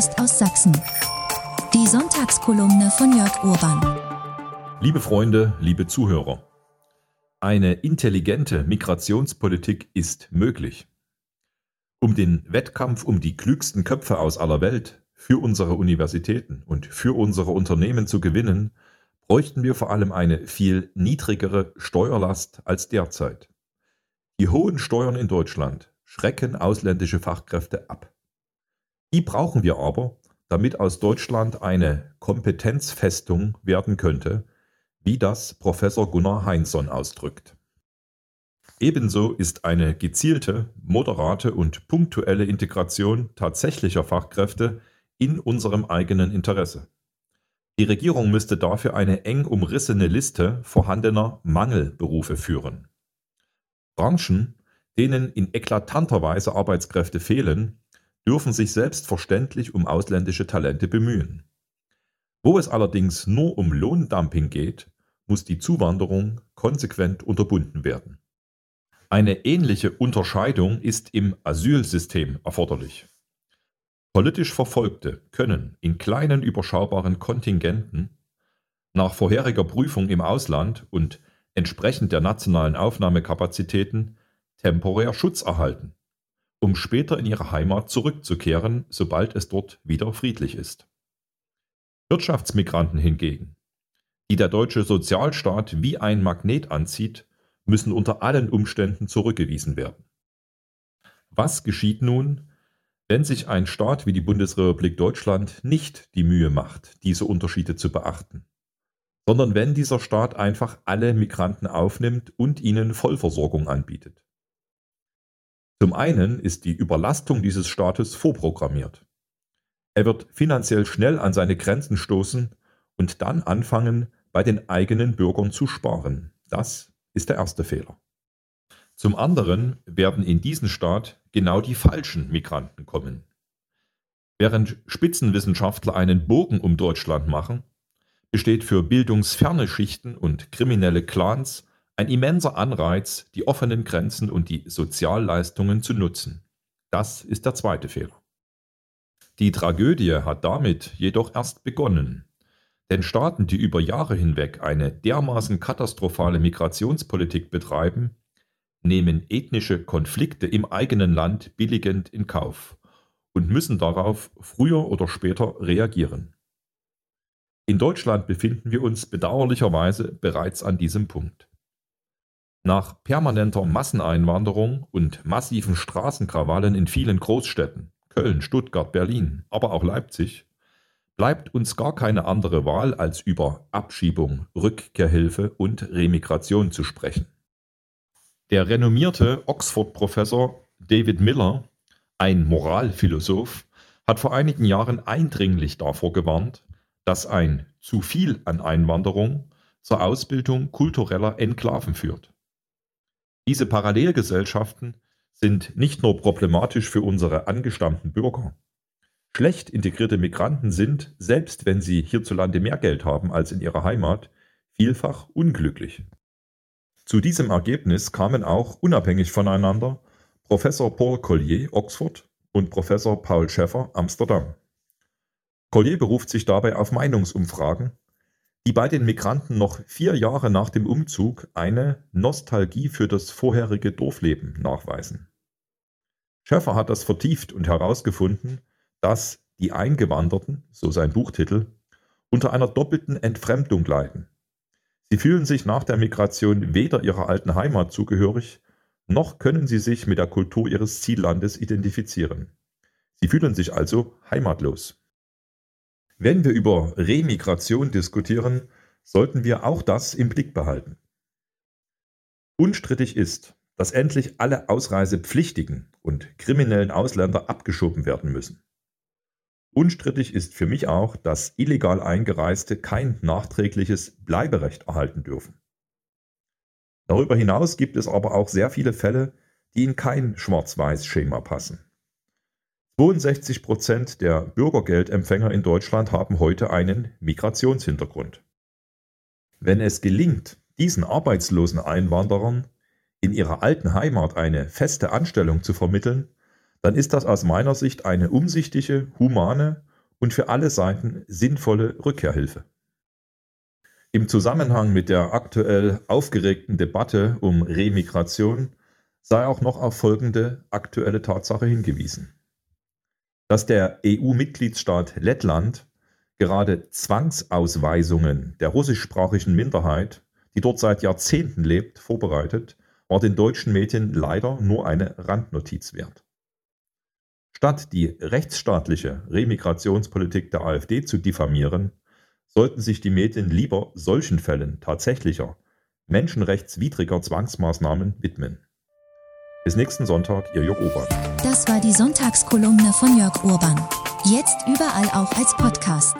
Post aus Sachsen. Die Sonntagskolumne von Jörg Urban. Liebe Freunde, liebe Zuhörer. Eine intelligente Migrationspolitik ist möglich. Um den Wettkampf um die klügsten Köpfe aus aller Welt für unsere Universitäten und für unsere Unternehmen zu gewinnen, bräuchten wir vor allem eine viel niedrigere Steuerlast als derzeit. Die hohen Steuern in Deutschland schrecken ausländische Fachkräfte ab. Die brauchen wir aber, damit aus Deutschland eine Kompetenzfestung werden könnte, wie das Professor Gunnar Heinzson ausdrückt. Ebenso ist eine gezielte, moderate und punktuelle Integration tatsächlicher Fachkräfte in unserem eigenen Interesse. Die Regierung müsste dafür eine eng umrissene Liste vorhandener Mangelberufe führen. Branchen, denen in eklatanter Weise Arbeitskräfte fehlen, dürfen sich selbstverständlich um ausländische Talente bemühen. Wo es allerdings nur um Lohndumping geht, muss die Zuwanderung konsequent unterbunden werden. Eine ähnliche Unterscheidung ist im Asylsystem erforderlich. Politisch Verfolgte können in kleinen überschaubaren Kontingenten nach vorheriger Prüfung im Ausland und entsprechend der nationalen Aufnahmekapazitäten temporär Schutz erhalten, um später in ihre Heimat zurückzukehren, sobald es dort wieder friedlich ist. Wirtschaftsmigranten hingegen, die der deutsche Sozialstaat wie ein Magnet anzieht, müssen unter allen Umständen zurückgewiesen werden. Was geschieht nun, wenn sich ein Staat wie die Bundesrepublik Deutschland nicht die Mühe macht, diese Unterschiede zu beachten, sondern wenn dieser Staat einfach alle Migranten aufnimmt und ihnen Vollversorgung anbietet? Zum einen ist die Überlastung dieses Staates vorprogrammiert. Er wird finanziell schnell an seine Grenzen stoßen und dann anfangen, bei den eigenen Bürgern zu sparen. Das ist der erste Fehler. Zum anderen werden in diesen Staat genau die falschen Migranten kommen. Während Spitzenwissenschaftler einen Bogen um Deutschland machen, besteht für bildungsferne Schichten und kriminelle Clans ein immenser Anreiz, die offenen Grenzen und die Sozialleistungen zu nutzen. Das ist der zweite Fehler. Die Tragödie hat damit jedoch erst begonnen. Denn Staaten, die über Jahre hinweg eine dermaßen katastrophale Migrationspolitik betreiben, nehmen ethnische Konflikte im eigenen Land billigend in Kauf und müssen darauf früher oder später reagieren. In Deutschland befinden wir uns bedauerlicherweise bereits an diesem Punkt. Nach permanenter Masseneinwanderung und massiven Straßenkrawallen in vielen Großstädten Köln, Stuttgart, Berlin, aber auch Leipzig bleibt uns gar keine andere Wahl, als über Abschiebung, Rückkehrhilfe und Remigration zu sprechen. Der renommierte Oxford-Professor David Miller, ein Moralphilosoph, hat vor einigen Jahren eindringlich davor gewarnt, dass ein zu viel an Einwanderung zur Ausbildung kultureller Enklaven führt. Diese Parallelgesellschaften sind nicht nur problematisch für unsere angestammten Bürger, Schlecht integrierte Migranten sind, selbst wenn sie hierzulande mehr Geld haben als in ihrer Heimat, vielfach unglücklich. Zu diesem Ergebnis kamen auch unabhängig voneinander Professor Paul Collier Oxford und Professor Paul Schäffer Amsterdam. Collier beruft sich dabei auf Meinungsumfragen, die bei den Migranten noch vier Jahre nach dem Umzug eine Nostalgie für das vorherige Dorfleben nachweisen. Schäffer hat das vertieft und herausgefunden, dass die Eingewanderten, so sein Buchtitel, unter einer doppelten Entfremdung leiden. Sie fühlen sich nach der Migration weder ihrer alten Heimat zugehörig, noch können sie sich mit der Kultur ihres Ziellandes identifizieren. Sie fühlen sich also heimatlos. Wenn wir über Remigration diskutieren, sollten wir auch das im Blick behalten. Unstrittig ist, dass endlich alle ausreisepflichtigen und kriminellen Ausländer abgeschoben werden müssen. Unstrittig ist für mich auch, dass illegal Eingereiste kein nachträgliches Bleiberecht erhalten dürfen. Darüber hinaus gibt es aber auch sehr viele Fälle, die in kein Schwarz-Weiß-Schema passen. 62 Prozent der Bürgergeldempfänger in Deutschland haben heute einen Migrationshintergrund. Wenn es gelingt, diesen arbeitslosen Einwanderern in ihrer alten Heimat eine feste Anstellung zu vermitteln, dann ist das aus meiner Sicht eine umsichtige, humane und für alle Seiten sinnvolle Rückkehrhilfe. Im Zusammenhang mit der aktuell aufgeregten Debatte um Remigration sei auch noch auf folgende aktuelle Tatsache hingewiesen. Dass der EU-Mitgliedsstaat Lettland gerade Zwangsausweisungen der russischsprachigen Minderheit, die dort seit Jahrzehnten lebt, vorbereitet, war den deutschen Medien leider nur eine Randnotiz wert. Statt die rechtsstaatliche Remigrationspolitik der AfD zu diffamieren, sollten sich die Medien lieber solchen Fällen tatsächlicher, menschenrechtswidriger Zwangsmaßnahmen widmen. Bis nächsten Sonntag, Ihr Jörg Urban. Das war die Sonntagskolumne von Jörg Urban. Jetzt überall auch als Podcast.